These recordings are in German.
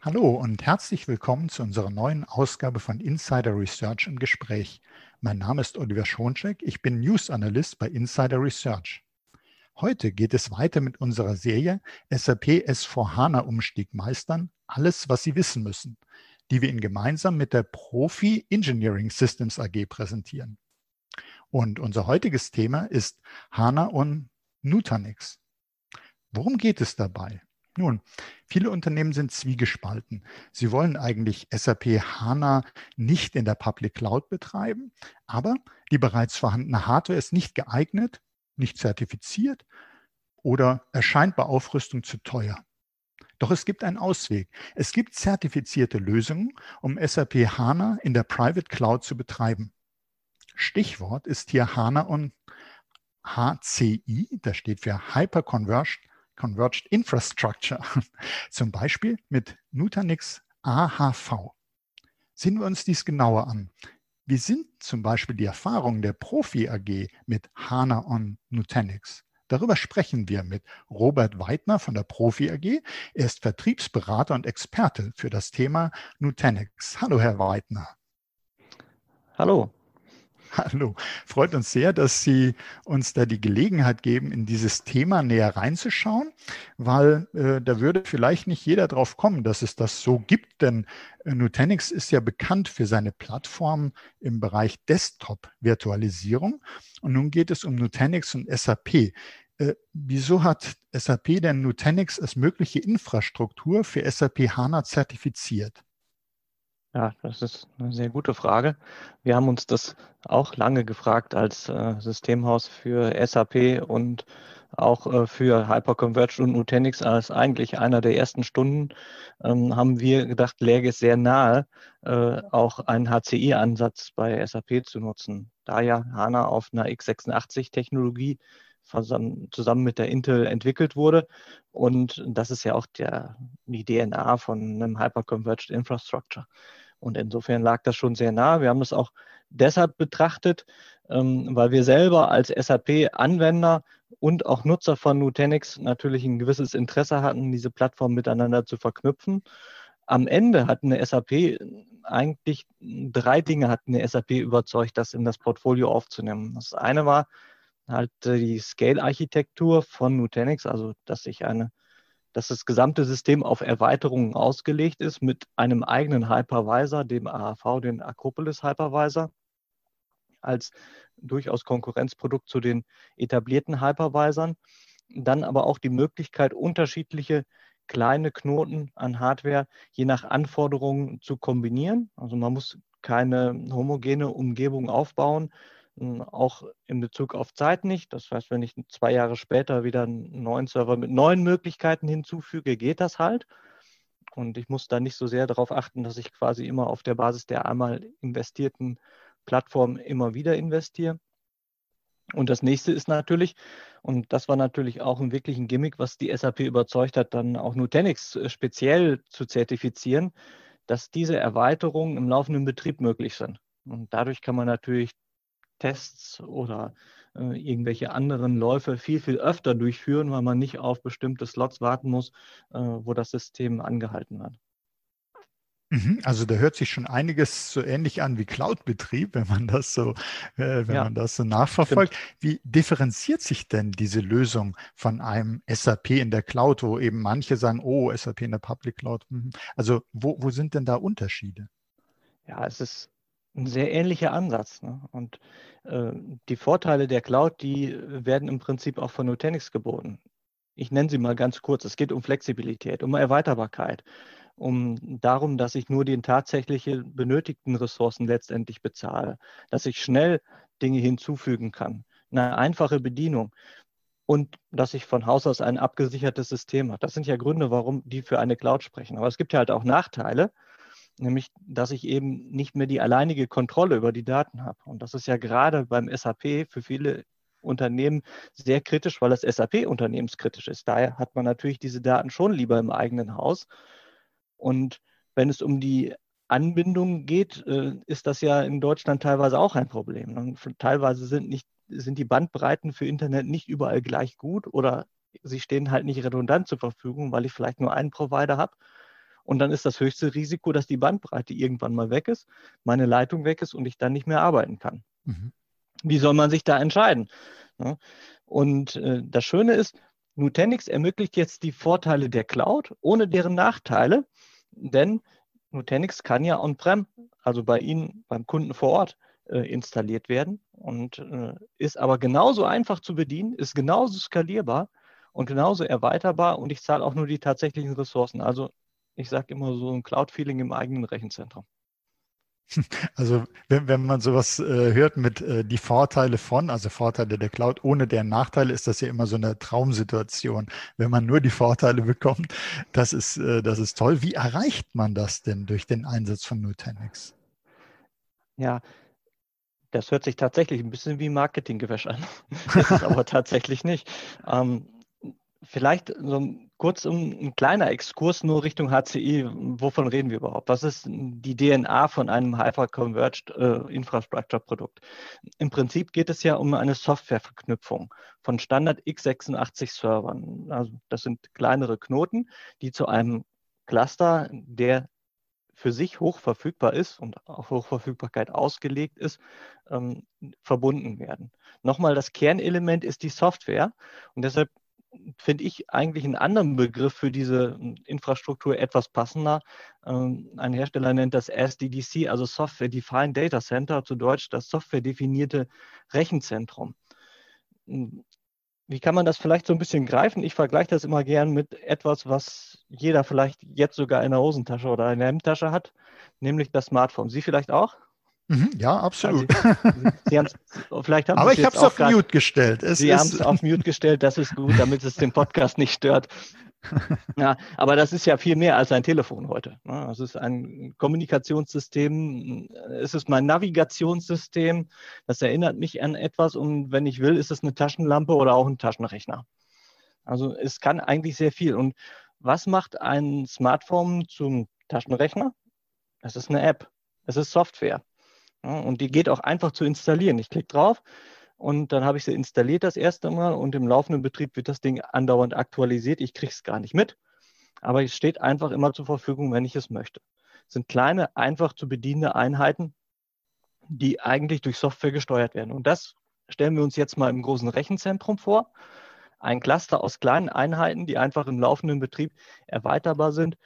Hallo und herzlich willkommen zu unserer neuen Ausgabe von Insider Research im Gespräch. Mein Name ist Oliver Schoncheck, ich bin News Analyst bei Insider Research. Heute geht es weiter mit unserer Serie SAP S4HANA Umstieg meistern, alles, was Sie wissen müssen, die wir Ihnen gemeinsam mit der Profi Engineering Systems AG präsentieren. Und unser heutiges Thema ist HANA und Nutanix. Worum geht es dabei? Nun, viele Unternehmen sind zwiegespalten. Sie wollen eigentlich SAP HANA nicht in der Public Cloud betreiben, aber die bereits vorhandene Hardware ist nicht geeignet, nicht zertifiziert oder erscheint bei Aufrüstung zu teuer. Doch es gibt einen Ausweg. Es gibt zertifizierte Lösungen, um SAP HANA in der Private Cloud zu betreiben. Stichwort ist hier HANA und HCI, das steht für Hyperconverged Converged Infrastructure, zum Beispiel mit Nutanix AHV. Sehen wir uns dies genauer an. Wie sind zum Beispiel die Erfahrungen der Profi AG mit HANA on Nutanix? Darüber sprechen wir mit Robert Weidner von der Profi AG. Er ist Vertriebsberater und Experte für das Thema Nutanix. Hallo, Herr Weidner. Hallo. Hallo, freut uns sehr, dass Sie uns da die Gelegenheit geben, in dieses Thema näher reinzuschauen, weil äh, da würde vielleicht nicht jeder drauf kommen, dass es das so gibt, denn äh, Nutanix ist ja bekannt für seine Plattform im Bereich Desktop-Virtualisierung und nun geht es um Nutanix und SAP. Äh, wieso hat SAP denn Nutanix als mögliche Infrastruktur für SAP HANA zertifiziert? Ja, das ist eine sehr gute Frage. Wir haben uns das auch lange gefragt als äh, Systemhaus für SAP und auch äh, für Hyperconverged und Nutanix als eigentlich einer der ersten Stunden ähm, haben wir gedacht, läge es sehr nahe, äh, auch einen HCI-Ansatz bei SAP zu nutzen. Da ja HANA auf einer x86-Technologie zusammen mit der Intel entwickelt wurde. Und das ist ja auch der, die DNA von einem Hyperconverged Infrastructure. Und insofern lag das schon sehr nah. Wir haben das auch deshalb betrachtet, ähm, weil wir selber als SAP-Anwender und auch Nutzer von Nutanix natürlich ein gewisses Interesse hatten, diese Plattform miteinander zu verknüpfen. Am Ende hat eine SAP eigentlich drei Dinge hat eine SAP überzeugt, das in das Portfolio aufzunehmen. Das eine war, halt die Scale-Architektur von Nutanix, also dass ich eine, dass das gesamte System auf Erweiterungen ausgelegt ist mit einem eigenen Hypervisor, dem AHV, den Acropolis Hypervisor, als durchaus Konkurrenzprodukt zu den etablierten Hypervisern. Dann aber auch die Möglichkeit, unterschiedliche kleine Knoten an Hardware je nach Anforderungen zu kombinieren. Also man muss keine homogene Umgebung aufbauen, auch in Bezug auf Zeit nicht. Das heißt, wenn ich zwei Jahre später wieder einen neuen Server mit neuen Möglichkeiten hinzufüge, geht das halt. Und ich muss da nicht so sehr darauf achten, dass ich quasi immer auf der Basis der einmal investierten Plattform immer wieder investiere. Und das nächste ist natürlich, und das war natürlich auch ein wirklichen Gimmick, was die SAP überzeugt hat, dann auch Nutanix äh, speziell zu zertifizieren, dass diese Erweiterungen im laufenden Betrieb möglich sind. Und dadurch kann man natürlich Tests oder äh, irgendwelche anderen Läufe viel, viel öfter durchführen, weil man nicht auf bestimmte Slots warten muss, äh, wo das System angehalten wird. Mhm, also da hört sich schon einiges so ähnlich an wie Cloud-Betrieb, wenn man das so, äh, wenn ja, man das so nachverfolgt. Stimmt. Wie differenziert sich denn diese Lösung von einem SAP in der Cloud, wo eben manche sagen, oh, SAP in der Public Cloud. Mhm. Also wo, wo sind denn da Unterschiede? Ja, es ist ein sehr ähnlicher Ansatz. Ne? Und äh, die Vorteile der Cloud, die werden im Prinzip auch von Nutanix geboten. Ich nenne sie mal ganz kurz. Es geht um Flexibilität, um Erweiterbarkeit, um darum, dass ich nur die tatsächlich benötigten Ressourcen letztendlich bezahle, dass ich schnell Dinge hinzufügen kann, eine einfache Bedienung und dass ich von Haus aus ein abgesichertes System habe. Das sind ja Gründe, warum die für eine Cloud sprechen. Aber es gibt ja halt auch Nachteile nämlich dass ich eben nicht mehr die alleinige Kontrolle über die Daten habe. Und das ist ja gerade beim SAP für viele Unternehmen sehr kritisch, weil das SAP unternehmenskritisch ist. Daher hat man natürlich diese Daten schon lieber im eigenen Haus. Und wenn es um die Anbindung geht, äh, ist das ja in Deutschland teilweise auch ein Problem. Und teilweise sind, nicht, sind die Bandbreiten für Internet nicht überall gleich gut oder sie stehen halt nicht redundant zur Verfügung, weil ich vielleicht nur einen Provider habe Und dann ist das höchste Risiko, dass die Bandbreite irgendwann mal weg ist, meine Leitung weg ist und ich dann nicht mehr arbeiten kann. Mhm. Wie soll man sich da entscheiden? Und äh, das Schöne ist, Nutanix ermöglicht jetzt die Vorteile der Cloud ohne deren Nachteile, denn Nutanix kann ja on-prem, also bei Ihnen, beim Kunden vor Ort, äh, installiert werden und äh, ist aber genauso einfach zu bedienen, ist genauso skalierbar und genauso erweiterbar und ich zahle auch nur die tatsächlichen Ressourcen. Also ich sage immer so ein Cloud-Feeling im eigenen Rechenzentrum. Also wenn, wenn man sowas äh, hört mit äh, die Vorteile von, also Vorteile der Cloud ohne deren Nachteile, ist das ja immer so eine Traumsituation. Wenn man nur die Vorteile bekommt, das ist, äh, das ist toll. Wie erreicht man das denn durch den Einsatz von Nutanix? Ja, das hört sich tatsächlich ein bisschen wie Marketinggewäsch an. das ist aber tatsächlich nicht. Ähm, vielleicht so kurz um, ein kleiner Exkurs nur Richtung HCI. Wovon reden wir überhaupt? Was ist die DNA von einem Hyper-Converged äh, Infrastructure-Produkt? Im Prinzip geht es ja um eine Softwareverknüpfung von Standard x86-Servern. Also das sind kleinere Knoten, die zu einem Cluster, der für sich hoch verfügbar ist und auf Hochverfügbarkeit ausgelegt ist, ähm, verbunden werden. Nochmal, das Kernelement ist die Software und deshalb finde ich eigentlich einen anderen Begriff für diese Infrastruktur etwas passender. Ähm, ein Hersteller nennt das SDDC, also Software Defined Data Center, zu Deutsch das softwaredefinierte Rechenzentrum. Wie kann man das vielleicht so ein bisschen greifen? Ich vergleiche das immer gern mit etwas, was jeder vielleicht jetzt sogar in der Hosentasche oder in der Hemdtasche hat, nämlich das Smartphone. Sie vielleicht auch? Mhm, ja, absolut. Also, Sie, vielleicht haben Aber ich habe es auf grad, Mute gestellt. Es Sie haben es auf Mute gestellt, das ist gut, damit es den Podcast nicht stört. ja, aber das ist ja viel mehr als ein Telefon heute. Ne? Es ist ein Kommunikationssystem, es ist mein Navigationssystem, das erinnert mich an etwas und wenn ich will, ist es eine Taschenlampe oder auch ein Taschenrechner. Also es kann eigentlich sehr viel. Und was macht ein Smartphone zum Taschenrechner? Es ist eine App, es ist Software. Und die geht auch einfach zu installieren. Ich klicke drauf und dann habe ich sie installiert das erste Mal und im laufenden Betrieb wird das Ding andauernd aktualisiert. Ich kriege es gar nicht mit, aber es steht einfach immer zur Verfügung, wenn ich es möchte. Es sind kleine, einfach zu bedienende Einheiten, die eigentlich durch Software gesteuert werden. Und das stellen wir uns jetzt mal im großen Rechenzentrum vor. Ein Cluster aus kleinen Einheiten, die einfach im laufenden Betrieb erweiterbar sind.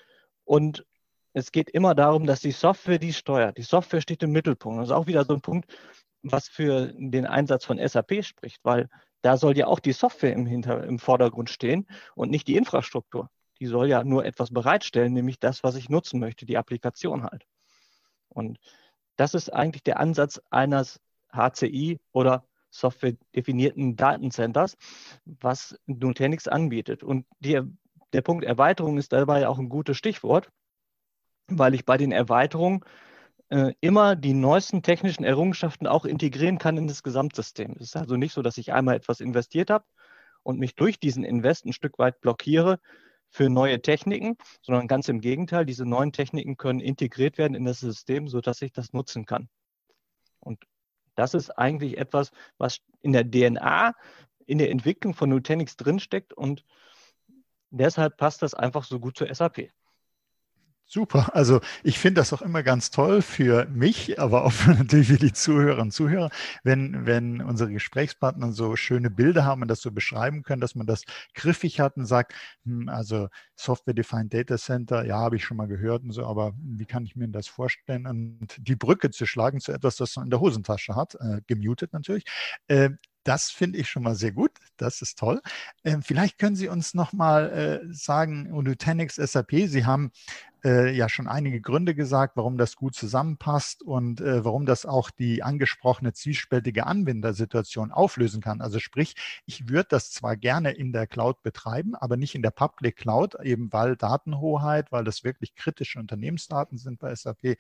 Und es geht immer darum, dass die Software die steuert. Die Software steht im Mittelpunkt. Das ist auch wieder so ein Punkt, was für den Einsatz von SAP spricht, weil da soll ja auch die Software im, Hinter-, im Vordergrund stehen und nicht die Infrastruktur. Die soll ja nur etwas bereitstellen, nämlich das, was ich nutzen möchte, die Applikation halt. Und das ist eigentlich der Ansatz eines HCI oder software-definierten Datencenters, was Nutanix anbietet. Und die, der Punkt Erweiterung ist dabei auch ein gutes Stichwort, weil ich bei den Erweiterungen äh, immer die neuesten technischen Errungenschaften auch integrieren kann in das Gesamtsystem. Es ist also nicht so, dass ich einmal etwas investiert habe und mich durch diesen Invest ein Stück weit blockiere für neue Techniken, sondern ganz im Gegenteil, diese neuen Techniken können integriert werden in das System, sodass ich das nutzen kann. Und das ist eigentlich etwas, was in der DNA, in der Entwicklung von Nutanix drinsteckt und deshalb passt das einfach so gut zur SAP. Super. Also ich finde das auch immer ganz toll für mich, aber auch natürlich für die Zuhörerinnen und Zuhörer, wenn, wenn unsere Gesprächspartner so schöne Bilder haben und das so beschreiben können, dass man das griffig hat und sagt, hm, also Software-Defined Data Center, ja, habe ich schon mal gehört und so, aber wie kann ich mir das vorstellen? Und die Brücke zu schlagen zu etwas, das man in der Hosentasche hat, äh, gemutet natürlich, äh, das finde ich schon mal sehr gut. Das ist toll. Ähm, vielleicht können Sie uns noch mal äh, sagen, Nutanix SAP, Sie haben äh, ja schon einige Gründe gesagt, warum das gut zusammenpasst und äh, warum das auch die angesprochene zwiespältige Anwendersituation auflösen kann. Also sprich, ich würde das zwar gerne in der Cloud betreiben, aber nicht in der Public Cloud, eben weil Datenhoheit, weil das wirklich kritische Unternehmensdaten sind bei SAP.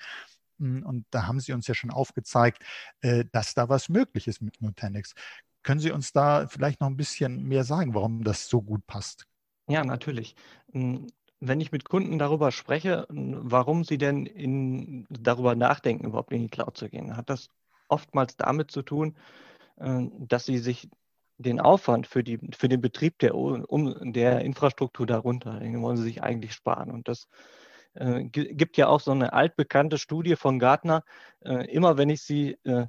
Hm, und da haben Sie uns ja schon aufgezeigt, äh, dass da was möglich ist mit Nutanix. Können Sie uns da vielleicht noch ein bisschen mehr sagen, warum das so gut passt? Ja, natürlich. Hm, wenn ich mit Kunden darüber spreche, hm, warum sie denn in, darüber nachdenken, überhaupt in die Cloud zu gehen, hat das oftmals damit zu tun, äh, dass sie sich den Aufwand für, die, für den Betrieb der, um, der Infrastruktur darunter, den wollen sie sich eigentlich sparen. Und das äh, gibt ja auch so eine altbekannte Studie von Gartner. Äh, immer wenn ich sie äh,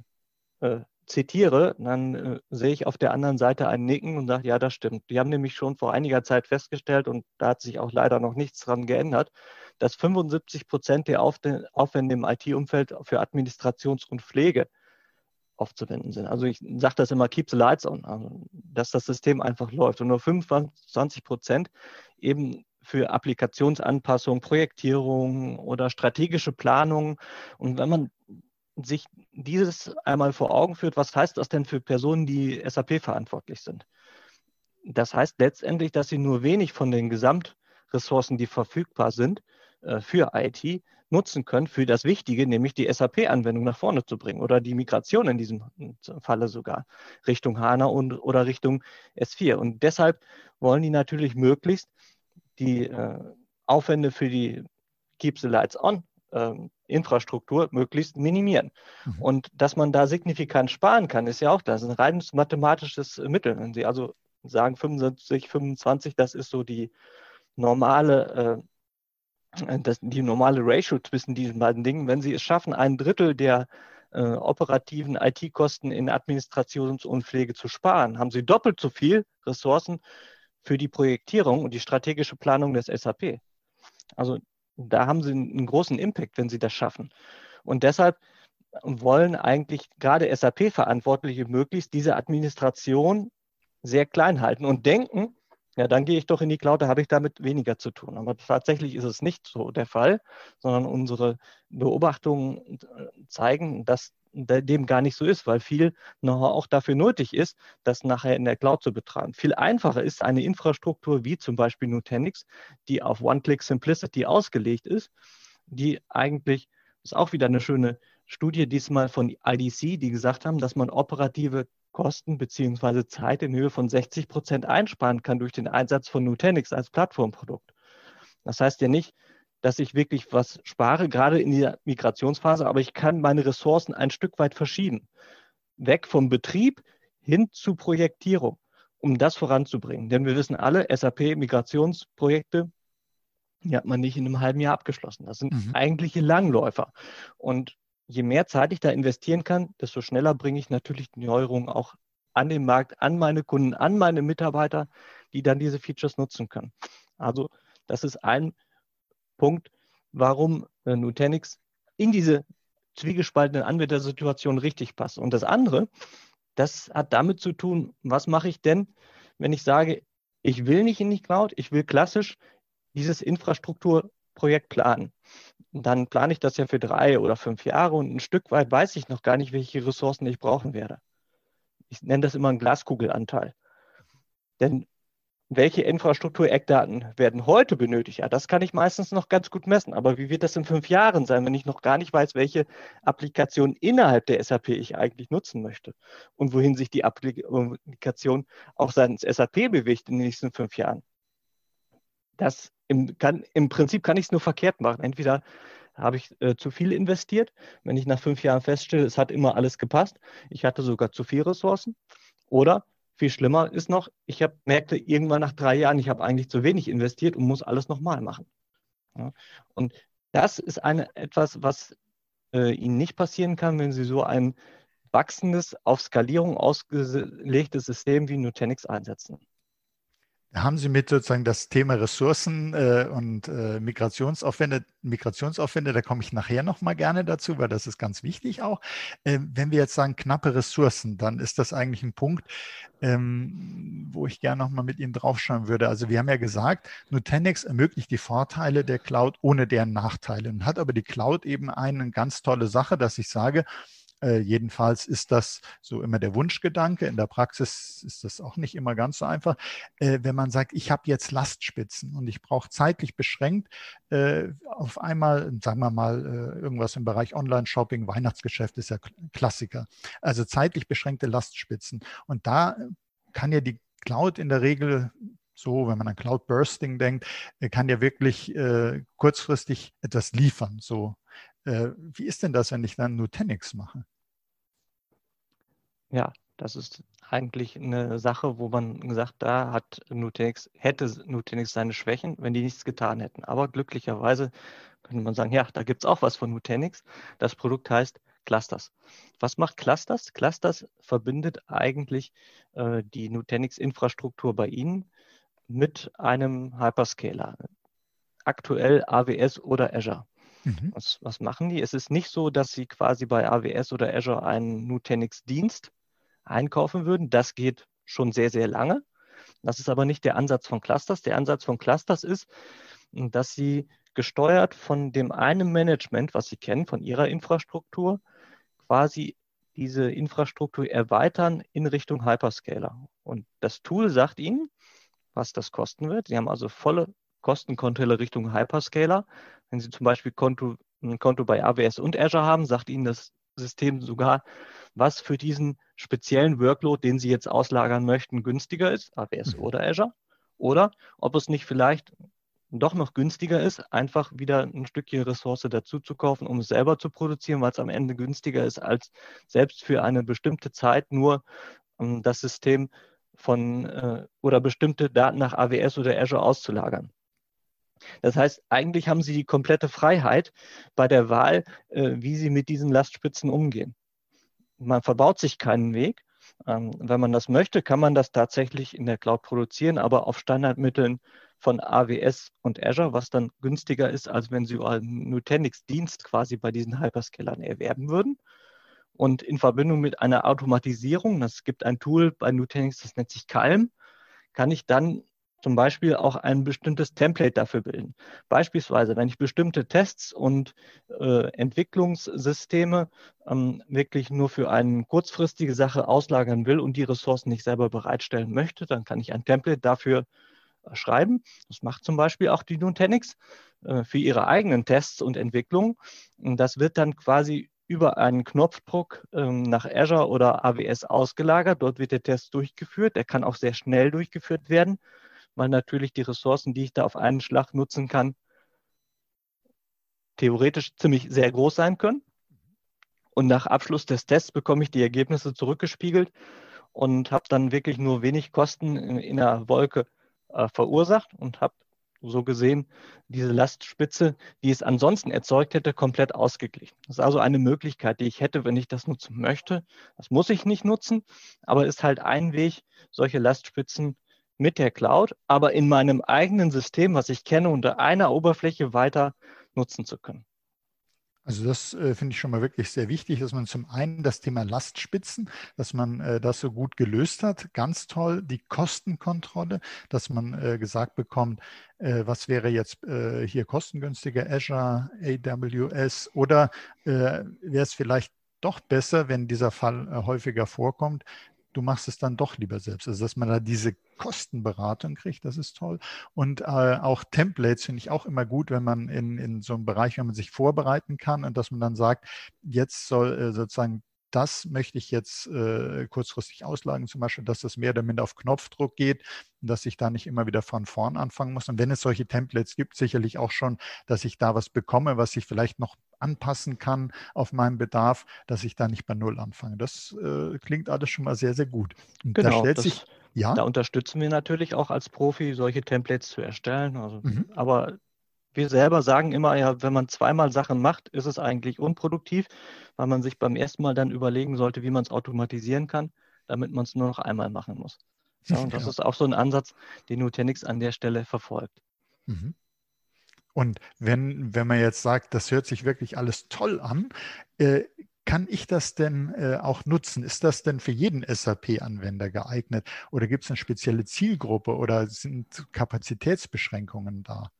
äh zitiere, dann äh, sehe ich auf der anderen Seite ein Nicken und sage, ja, das stimmt. Die haben nämlich schon vor einiger Zeit festgestellt, und da hat sich auch leider noch nichts dran geändert, dass 75 Prozent der Aufwände im IT-Umfeld für Administrations- und Pflege aufzuwenden sind. Also ich sage das immer, keep the lights on, also dass das System einfach läuft und nur 25 Prozent eben für Applikationsanpassung, Projektierung oder strategische Planung. Und wenn man sich dieses einmal vor Augen führt, was heißt das denn für Personen, die SAP verantwortlich sind? Das heißt letztendlich, dass sie nur wenig von den Gesamtressourcen, die verfügbar sind, äh, für IT nutzen können, für das Wichtige, nämlich die SAP-Anwendung nach vorne zu bringen oder die Migration in diesem Falle sogar Richtung HANA und, oder Richtung S4. Und deshalb wollen die natürlich möglichst die äh, Aufwände für die Keep the Lights On ähm, Infrastruktur möglichst minimieren. Mhm. Und dass man da signifikant sparen kann, ist ja auch das. Ein reines mathematisches Mittel. Wenn Sie also sagen 75, 25, das ist so die normale, äh, das, die normale Ratio zwischen diesen beiden Dingen. Wenn Sie es schaffen, ein Drittel der äh, operativen IT-Kosten in Administrations- und Pflege zu sparen, haben Sie doppelt so viel Ressourcen für die Projektierung und die strategische Planung des SAP. Also da haben sie einen großen Impact, wenn sie das schaffen. Und deshalb wollen eigentlich gerade SAP-Verantwortliche möglichst diese Administration sehr klein halten und denken, ja, dann gehe ich doch in die Cloud, da habe ich damit weniger zu tun. Aber tatsächlich ist es nicht so der Fall, sondern unsere Beobachtungen zeigen, dass dem gar nicht so ist, weil viel noch auch dafür nötig ist, das nachher in der Cloud zu betreiben. Viel einfacher ist eine Infrastruktur wie zum Beispiel Nutanix, die auf One-Click-Simplicity ausgelegt ist, die eigentlich, ist auch wieder eine schöne Studie diesmal von IDC, die gesagt haben, dass man operative Kosten bzw. Zeit in Höhe von 60 Prozent einsparen kann durch den Einsatz von Nutanix als Plattformprodukt. Das heißt ja nicht, dass ich wirklich was spare, gerade in der Migrationsphase, aber ich kann meine Ressourcen ein Stück weit verschieben. Weg vom Betrieb hin zu Projektierung, um das voranzubringen. Denn wir wissen alle, SAP-Migrationsprojekte, die hat man nicht in einem halben Jahr abgeschlossen. Das sind mhm. eigentliche Langläufer. Und je mehr Zeit ich da investieren kann, desto schneller bringe ich natürlich die Neuerungen auch an den Markt, an meine Kunden, an meine Mitarbeiter, die dann diese Features nutzen können. Also das ist ein Punkt, warum äh, Nutanix in diese zwiegespaltene Anwendersituation richtig passt. Und das andere, das hat damit zu tun, was mache ich denn, wenn ich sage, ich will nicht in die Cloud, ich will klassisch dieses Infrastrukturprojekt planen. Dann plane ich das ja für drei oder fünf Jahre und ein Stück weit weiß ich noch gar nicht, welche Ressourcen ich brauchen werde. Ich nenne das immer einen Glaskugelanteil. Denn welche Infrastruktur-Eckdaten werden heute benötigt? Ja, das kann ich meistens noch ganz gut messen. Aber wie wird das in fünf Jahren sein, wenn ich noch gar nicht weiß, welche Applikation innerhalb der SAP ich eigentlich nutzen möchte und wohin sich die Applikation auch seitens SAP bewegt in den nächsten fünf Jahren? Das im, kann, im Prinzip kann ich es nur verkehrt machen. Entweder habe ich äh, zu viel investiert, wenn ich nach fünf Jahren feststelle, es hat immer alles gepasst, ich hatte sogar zu viel Ressourcen, oder viel schlimmer ist noch, ich hab, merkte irgendwann nach drei Jahren, ich habe eigentlich zu wenig investiert und muss alles nochmal machen. Ja, und das ist eine, etwas, was äh, Ihnen nicht passieren kann, wenn Sie so ein wachsendes, auf Skalierung ausgelegtes System wie Nutanix einsetzen. Haben Sie mit sozusagen das Thema Ressourcen äh, und äh, Migrationsaufwände, Migrationsaufwände, da komme ich nachher nochmal gerne dazu, weil das ist ganz wichtig auch. Äh, wenn wir jetzt sagen knappe Ressourcen, dann ist das eigentlich ein Punkt, ähm, wo ich gerne nochmal mit Ihnen draufschauen würde. Also wir haben ja gesagt, Nutanix ermöglicht die Vorteile der Cloud ohne deren Nachteile und hat aber die Cloud eben eine ganz tolle Sache, dass ich sage, äh, jedenfalls ist das so immer der Wunschgedanke. In der Praxis ist das auch nicht immer ganz so einfach. Äh, wenn man sagt, ich habe jetzt Lastspitzen und ich brauche zeitlich beschränkt äh, auf einmal, sagen wir mal, äh, irgendwas im Bereich Online-Shopping, Weihnachtsgeschäft ist ja Klassiker. Also zeitlich beschränkte Lastspitzen. Und da kann ja die Cloud in der Regel so, wenn man an Cloud Bursting denkt, äh, kann ja wirklich äh, kurzfristig etwas liefern. So, äh, wie ist denn das, wenn ich dann Nutanix mache? Ja, Das ist eigentlich eine Sache, wo man gesagt, da hat Nutanix, hätte Nutanix seine Schwächen, wenn die nichts getan hätten. Aber glücklicherweise könnte man sagen, ja, da gibt es auch was von Nutanix. Das Produkt heißt Clusters. Was macht Clusters? Clusters verbindet eigentlich äh, die Nutanix-Infrastruktur bei Ihnen mit einem Hyperscaler. Aktuell AWS oder Azure. Mhm. Was, was machen die? Es ist nicht so, dass Sie quasi bei AWS oder Azure einen Nutanix-Dienst einkaufen würden. Das geht schon sehr, sehr lange. Das ist aber nicht der Ansatz von Clusters. Der Ansatz von Clusters ist, dass sie gesteuert von dem einen Management, was sie kennen, von ihrer Infrastruktur, quasi diese Infrastruktur erweitern in Richtung Hyperscaler. Und das Tool sagt ihnen, was das kosten wird. Sie haben also volle Kostenkontrolle Richtung Hyperscaler. Wenn Sie zum Beispiel Konto, ein Konto bei AWS und Azure haben, sagt Ihnen das System sogar, was für diesen speziellen Workload, den Sie jetzt auslagern möchten, günstiger ist, AWS mhm. oder Azure. Oder ob es nicht vielleicht doch noch günstiger ist, einfach wieder ein Stückchen Ressource dazu zu kaufen, um es selber zu produzieren, weil es am Ende günstiger ist, als selbst für eine bestimmte Zeit nur ähm, das System von äh, oder bestimmte Daten nach AWS oder Azure auszulagern. Das heißt, eigentlich haben Sie die komplette Freiheit bei der Wahl, äh, wie Sie mit diesen Lastspitzen umgehen man verbaut sich keinen Weg. Ähm, wenn man das möchte, kann man das tatsächlich in der Cloud produzieren, aber auf Standardmitteln von AWS und Azure, was dann günstiger ist, als wenn Sie einen Nutanix-Dienst quasi bei diesen Hyperscalern erwerben würden. Und in Verbindung mit einer Automatisierung, das gibt ein Tool bei Nutanix, das nennt sich Calm, kann ich dann zum Beispiel auch ein bestimmtes Template dafür bilden. Beispielsweise, wenn ich bestimmte Tests und äh, Entwicklungssysteme ähm, wirklich nur für eine kurzfristige Sache auslagern will und die Ressourcen nicht selber bereitstellen möchte, dann kann ich ein Template dafür äh, schreiben. Das macht zum Beispiel auch die Nutanix äh, für ihre eigenen Tests und Entwicklungen. Das wird dann quasi über einen Knopfdruck ähm, nach Azure oder AWS ausgelagert. Dort wird der Test durchgeführt. Der kann auch sehr schnell durchgeführt werden weil natürlich die Ressourcen, die ich da auf einen Schlag nutzen kann, theoretisch ziemlich sehr groß sein können. Und nach Abschluss des Tests bekomme ich die Ergebnisse zurückgespiegelt und habe dann wirklich nur wenig Kosten in, in der Wolke äh, verursacht und habe so gesehen diese Lastspitze, die es ansonsten erzeugt hätte, komplett ausgeglichen. Das ist also eine Möglichkeit, die ich hätte, wenn ich das nutzen möchte. Das muss ich nicht nutzen, aber ist halt ein Weg, solche Lastspitzen mit der Cloud, aber in meinem eigenen System, was ich kenne, unter einer Oberfläche weiter nutzen zu können. Also das äh, finde ich schon mal wirklich sehr wichtig, dass man zum einen das Thema Lastspitzen, dass man äh, das so gut gelöst hat. Ganz toll die Kostenkontrolle, dass man äh, gesagt bekommt, äh, was wäre jetzt äh, hier kostengünstiger, Azure, AWS oder äh, wäre es vielleicht doch besser, wenn dieser Fall häufiger vorkommt, du machst es dann doch lieber selbst. Also dass man da diese Kostenberatung kriegt, das ist toll. Und äh, auch Templates finde ich auch immer gut, wenn man in, in so einem Bereich, wenn man sich vorbereiten kann und dass man dann sagt, jetzt soll äh, sozusagen das möchte ich jetzt äh, kurzfristig auslagen, zum Beispiel, dass das mehr oder minder auf Knopfdruck geht und dass ich da nicht immer wieder von vorn anfangen muss. Und wenn es solche Templates gibt, sicherlich auch schon, dass ich da was bekomme, was ich vielleicht noch anpassen kann auf meinen Bedarf, dass ich da nicht bei Null anfange. Das äh, klingt alles schon mal sehr, sehr gut. Und genau, da stellt sich ja. Da unterstützen wir natürlich auch als Profi, solche Templates zu erstellen. Also, mhm. Aber wir selber sagen immer, ja, wenn man zweimal Sachen macht, ist es eigentlich unproduktiv, weil man sich beim ersten Mal dann überlegen sollte, wie man es automatisieren kann, damit man es nur noch einmal machen muss. Ja, und das ja. ist auch so ein Ansatz, den Nutanix an der Stelle verfolgt. Mhm. Und wenn, wenn man jetzt sagt, das hört sich wirklich alles toll an, äh, kann ich das denn äh, auch nutzen? Ist das denn für jeden SAP-Anwender geeignet? Oder gibt es eine spezielle Zielgruppe oder sind Kapazitätsbeschränkungen da?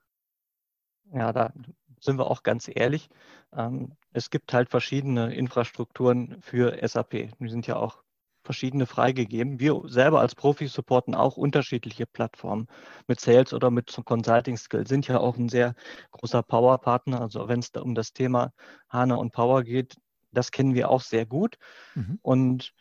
Ja, da sind wir auch ganz ehrlich. Ähm, es gibt halt verschiedene Infrastrukturen für SAP. Die sind ja auch verschiedene freigegeben. Wir selber als Profis supporten auch unterschiedliche Plattformen. Mit Sales oder mit Consulting Skill sind ja auch ein sehr großer Power-Partner. Also wenn es da um das Thema HANA und Power geht, das kennen wir auch sehr gut. Mhm. Und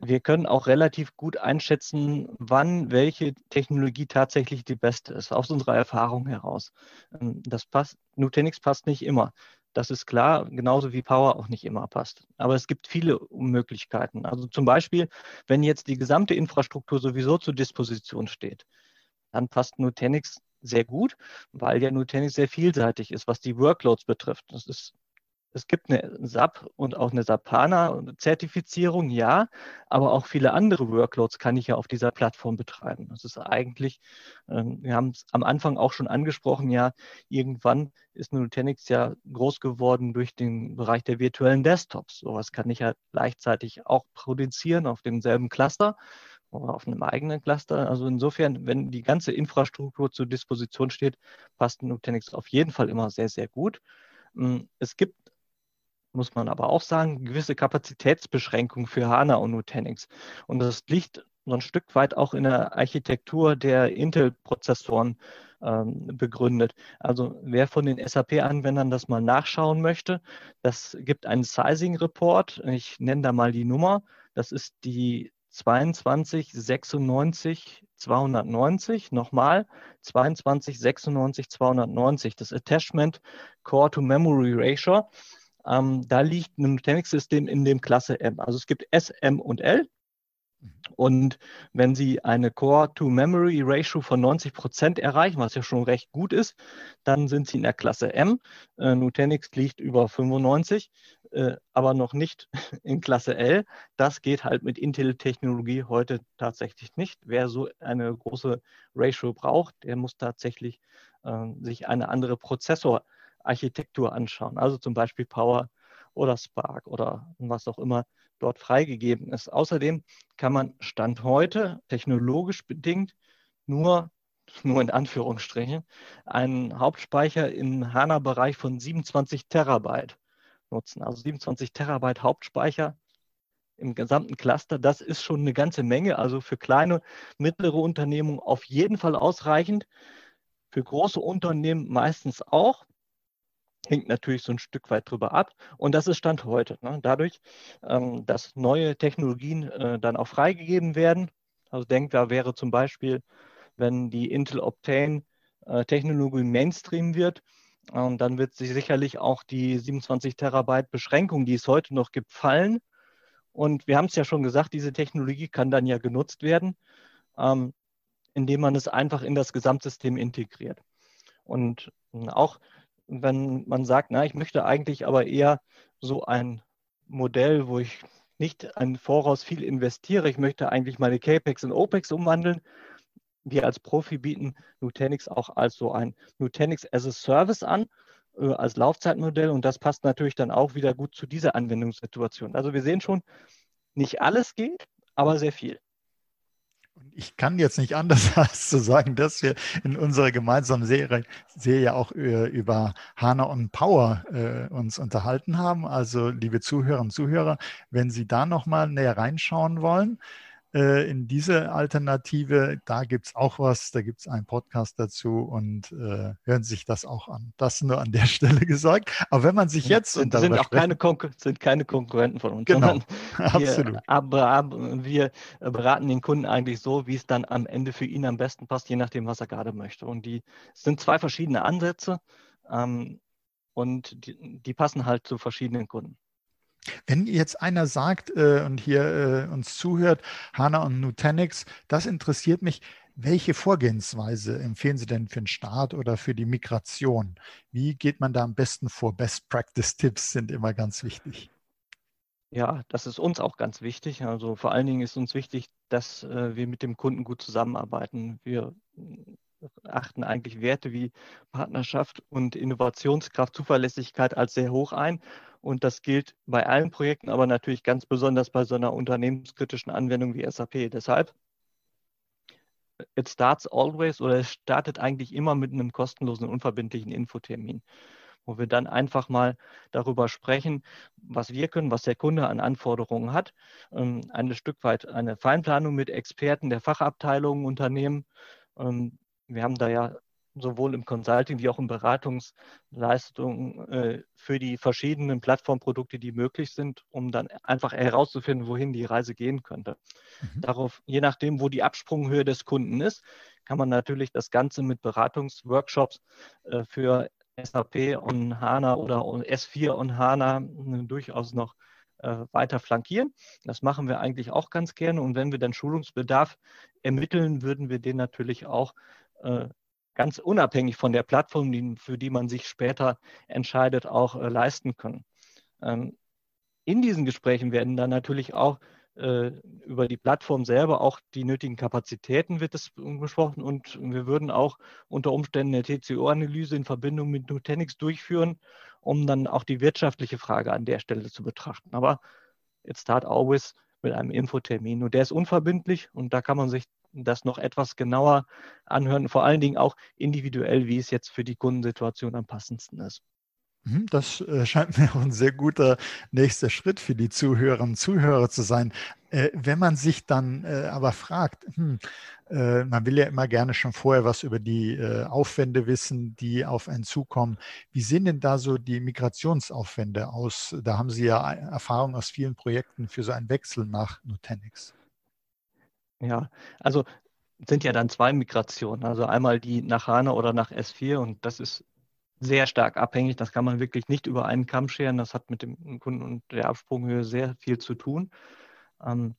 wir können auch relativ gut einschätzen, wann welche Technologie tatsächlich die beste ist, aus unserer Erfahrung heraus. Ähm, das passt, Nutanix passt nicht immer. Das ist klar, genauso wie Power auch nicht immer passt. Aber es gibt viele Möglichkeiten. Also zum Beispiel, wenn jetzt die gesamte Infrastruktur sowieso zur Disposition steht, dann passt Nutanix sehr gut, weil ja Nutanix sehr vielseitig ist, was die Workloads betrifft. Das ist es gibt eine SAP und auch eine SAP-HANA-Zertifizierung, ja, aber auch viele andere Workloads kann ich ja auf dieser Plattform betreiben. Das ist eigentlich, ähm, wir haben es am Anfang auch schon angesprochen, ja, irgendwann ist Nutanix ja groß geworden durch den Bereich der virtuellen Desktops. Sowas kann ich ja gleichzeitig auch produzieren auf demselben Cluster oder auf einem eigenen Cluster. Also insofern, wenn die ganze Infrastruktur zur Disposition steht, passt Nutanix auf jeden Fall immer sehr, sehr gut. Hm, es gibt muss man aber auch sagen, gewisse Kapazitätsbeschränkungen für HANA und Nutanix. Und das liegt so ein Stück weit auch in der Architektur der Intel-Prozessoren ähm, begründet. Also wer von den SAP-Anwendern das mal nachschauen möchte, das gibt einen Sizing-Report. Ich nenne da mal die Nummer. Das ist die 22 96 290, nochmal 22 96 290, das Attachment Core to Memory Ratio. Ähm, da liegt ein Nutanix-System in dem Klasse M. Also es gibt S, M und L. Und wenn Sie eine Core-to-Memory-Ratio von 90 Prozent erreichen, was ja schon recht gut ist, dann sind Sie in der Klasse M. Äh, Nutanix liegt über 95, äh, aber noch nicht in Klasse L. Das geht halt mit Intel-Technologie heute tatsächlich nicht. Wer so eine große Ratio braucht, der muss tatsächlich äh, sich eine andere Prozessor- Architektur anschauen, also zum Beispiel Power oder Spark oder was auch immer dort freigegeben ist. Außerdem kann man Stand heute technologisch bedingt nur, nur in Anführungsstrichen, einen Hauptspeicher im HANA-Bereich von 27 Terabyte nutzen. Also 27 Terabyte Hauptspeicher im gesamten Cluster, das ist schon eine ganze Menge. Also für kleine, mittlere Unternehmen auf jeden Fall ausreichend. Für große Unternehmen meistens auch hängt natürlich so ein Stück weit drüber ab. Und das ist Stand heute. Ne? Dadurch, ähm, dass neue Technologien äh, dann auch freigegeben werden. Also denkbar wäre zum Beispiel, wenn die Intel Optane äh, Technologie Mainstream wird, äh, dann wird sich sicherlich auch die 27 Terabyte Beschränkung, die es heute noch gibt, fallen. Und wir haben es ja schon gesagt, diese Technologie kann dann ja genutzt werden, ähm, indem man es einfach in das Gesamtsystem integriert. Und äh, auch wenn man sagt, na, ich möchte eigentlich aber eher so ein Modell, wo ich nicht ein Voraus viel investiere, ich möchte eigentlich meine CAPEX in OPEX umwandeln. Wir als Profi bieten Nutanix auch als so ein Nutanix as a Service an, äh, als Laufzeitmodell und das passt natürlich dann auch wieder gut zu dieser Anwendungssituation. Also wir sehen schon, nicht alles geht, aber sehr viel. Ich kann jetzt nicht anders als zu sagen, dass wir in unserer gemeinsamen Serie, Serie auch äh, über HANA und Power äh, uns unterhalten haben. Also liebe Zuhörerinnen und Zuhörer, wenn Sie da nochmal näher reinschauen wollen, äh, in diese Alternative. Da gibt es auch was, da gibt es einen Podcast dazu und äh, hören sich das auch an. Das nur an der Stelle gesagt. Aber wenn man sich jetzt sind, sind auch keine, sind keine Konkurrenten von uns. Genau, wir, absolut. Aber, aber, wir beraten den Kunden eigentlich so, wie es dann am Ende für ihn am besten passt, je nachdem, was er gerade möchte. Und die sind zwei verschiedene Ansätze ähm, und die, die passen halt zu verschiedenen Kunden. Wenn jetzt einer sagt äh, und hier äh, uns zuhört, HANA und Nutanix, das interessiert mich, welche Vorgehensweise empfehlen Sie denn für den Start oder für die Migration? Wie geht man da am besten vor? Best Practice Tipps sind immer ganz wichtig. Ja, das ist uns auch ganz wichtig. Also vor allen Dingen ist uns wichtig, dass äh, wir mit dem Kunden gut zusammenarbeiten. Wir achten eigentlich Werte wie Partnerschaft und Innovationskraft, Zuverlässigkeit als sehr hoch ein. Und das gilt bei allen Projekten, aber natürlich ganz besonders bei so einer unternehmenskritischen Anwendung wie SAP. Deshalb, it starts always oder es startet eigentlich immer mit einem kostenlosen, unverbindlichen Infotermin, wo wir dann einfach mal darüber sprechen, was wir können, was der Kunde an Anforderungen hat. Ähm, ein Stück weit eine Feinplanung mit Experten der Fachabteilungen Unternehmen. Wir haben da ja sowohl im Consulting wie auch in Beratungsleistungen äh, für die verschiedenen Plattformprodukte, die möglich sind, um dann einfach herauszufinden, wohin die Reise gehen könnte. Mhm. Darauf, je nachdem, wo die Absprunghöhe des Kunden ist, kann man natürlich das Ganze mit Beratungsworkshops äh, für SAP und HANA oder S4 und HANA durchaus noch äh, weiter flankieren. Das machen wir eigentlich auch ganz gerne. Und wenn wir dann Schulungsbedarf ermitteln, würden wir den natürlich auch äh, ganz unabhängig von der Plattform, für die man sich später entscheidet, auch äh, leisten können. Ähm, in diesen Gesprächen werden dann natürlich auch äh, über die Plattform selber auch die nötigen Kapazitäten wird es besprochen und wir würden auch unter Umständen eine TCO-Analyse in Verbindung mit Nutanix durchführen, um dann auch die wirtschaftliche Frage an der Stelle zu betrachten. Aber jetzt start always mit einem Infotermin. Und der ist unverbindlich und da kann man sich das noch etwas genauer anhören, vor allen Dingen auch individuell, wie es jetzt für die Kundensituation am passendsten ist. Mhm, das äh, scheint mir auch ein sehr guter nächster Schritt für die Zuhörerinnen und Zuhörer zu sein. Äh, wenn man sich dann äh, aber fragt, hm, man will ja immer gerne schon vorher was über die Aufwände wissen, die auf einen zukommen. Wie sehen denn da so die Migrationsaufwände aus? Da haben Sie ja Erfahrung aus vielen Projekten für so einen Wechsel nach Nutanix. Ja, also sind ja dann zwei Migrationen. Also einmal die nach HANA oder nach S4 und das ist sehr stark abhängig. Das kann man wirklich nicht über einen Kamm scheren. Das hat mit dem Kunden und der Absprunghöhe sehr viel zu tun. Ähm,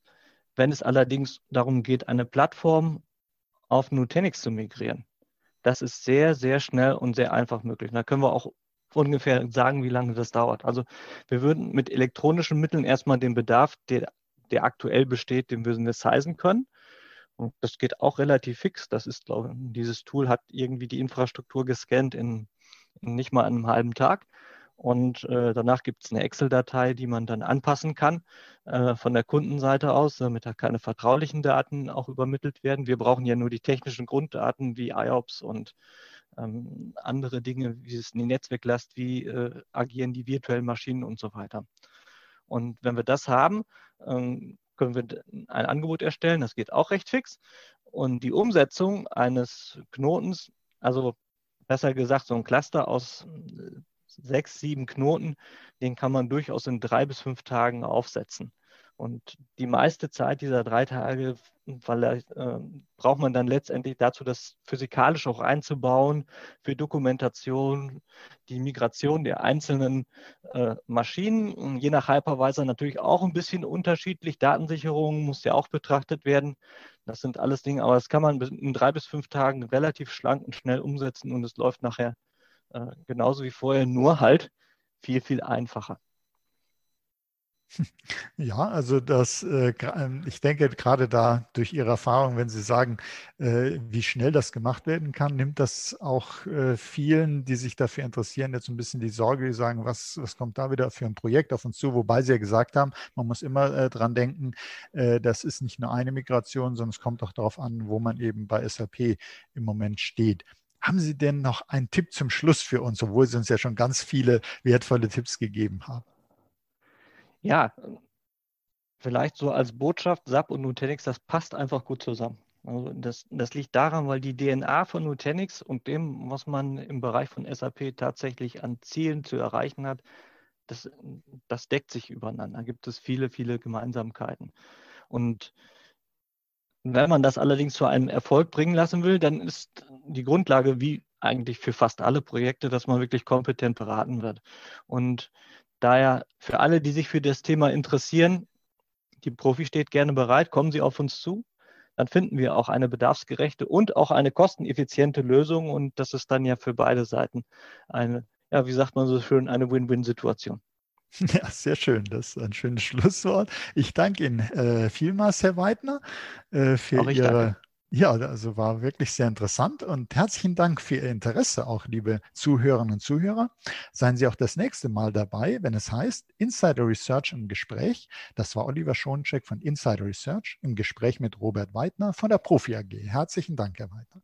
wenn es allerdings darum geht, eine Plattform auf Nutanix zu migrieren, das ist sehr, sehr schnell und sehr einfach möglich. Da können wir auch ungefähr sagen, wie lange das dauert. Also wir würden mit elektronischen Mitteln erstmal den Bedarf, der, der aktuell besteht, den würden wir sizen können. Und das geht auch relativ fix. Das ist, glaube ich, dieses Tool hat irgendwie die Infrastruktur gescannt in nicht mal einem halben Tag. Und äh, danach gibt es eine Excel-Datei, die man dann anpassen kann äh, von der Kundenseite aus, damit da keine vertraulichen Daten auch übermittelt werden. Wir brauchen ja nur die technischen Grunddaten wie IOPS und ähm, andere Dinge, wie es in die Netzwerklast, wie äh, agieren die virtuellen Maschinen und so weiter. Und wenn wir das haben, ähm, können wir ein Angebot erstellen. Das geht auch recht fix. Und die Umsetzung eines Knotens, also besser gesagt, so ein Cluster aus äh, sechs, sieben Knoten, den kann man durchaus in drei bis fünf Tagen aufsetzen. Und die meiste Zeit dieser drei Tage vielleicht, äh, braucht man dann letztendlich dazu, das physikalisch auch einzubauen, für Dokumentation, die Migration der einzelnen äh, Maschinen. Je nach Hypervisor natürlich auch ein bisschen unterschiedlich. Datensicherung muss ja auch betrachtet werden. Das sind alles Dinge, aber das kann man in drei bis fünf Tagen relativ schlank und schnell umsetzen und es läuft nachher äh, genauso wie vorher, nur halt viel, viel einfacher. Ja, also das, äh, ähm, ich denke gerade da durch Ihre Erfahrung, wenn Sie sagen, äh, wie schnell das gemacht werden kann, nimmt das auch äh, vielen, die sich dafür interessieren, jetzt ein bisschen die Sorge, die sagen, was, was kommt da wieder für ein Projekt auf uns zu? Wobei Sie ja gesagt haben, man muss immer dran denken, das ist nicht nur eine Migration, sondern es kommt auch darauf an, wo man eben bei SAP im Moment steht. Haben Sie denn noch einen Tipp zum Schluss für uns, obwohl Sie uns ja schon ganz viele wertvolle Tipps gegeben haben? Ja, vielleicht so als Botschaft, SAP und Nutanix, das passt einfach gut zusammen. Also das, das liegt daran, weil die DNA von Nutanix und dem, was man im Bereich von SAP tatsächlich an Zielen zu erreichen hat, das, das deckt sich übereinander. Da gibt es viele, viele Gemeinsamkeiten. Und wenn man das allerdings zu einem Erfolg bringen lassen will, dann ist die Grundlage, wie eigentlich für fast alle Projekte, dass man wirklich kompetent beraten wird. Und Daher für alle, die sich für das Thema interessieren, die Profi steht gerne bereit, kommen Sie auf uns zu. Dann finden wir auch eine bedarfsgerechte und auch eine kosteneffiziente Lösung. Und das ist dann ja für beide Seiten eine, ja, wie sagt man so schön, eine Win-Win-Situation. Ja, sehr schön. Das ist ein schönes Schlusswort. Ich danke Ihnen äh, vielmals, Herr Weidner, äh, für Ihre danke. Ja, also war wirklich sehr interessant und herzlichen Dank für Ihr Interesse, auch liebe Zuhörerinnen und Zuhörer. Seien Sie auch das nächste Mal dabei, wenn es heißt Insider Research im Gespräch. Das war Oliver Schoncheck von Insider Research im Gespräch mit Robert Weidner von der Profi AG. Herzlichen Dank, Herr Weidner.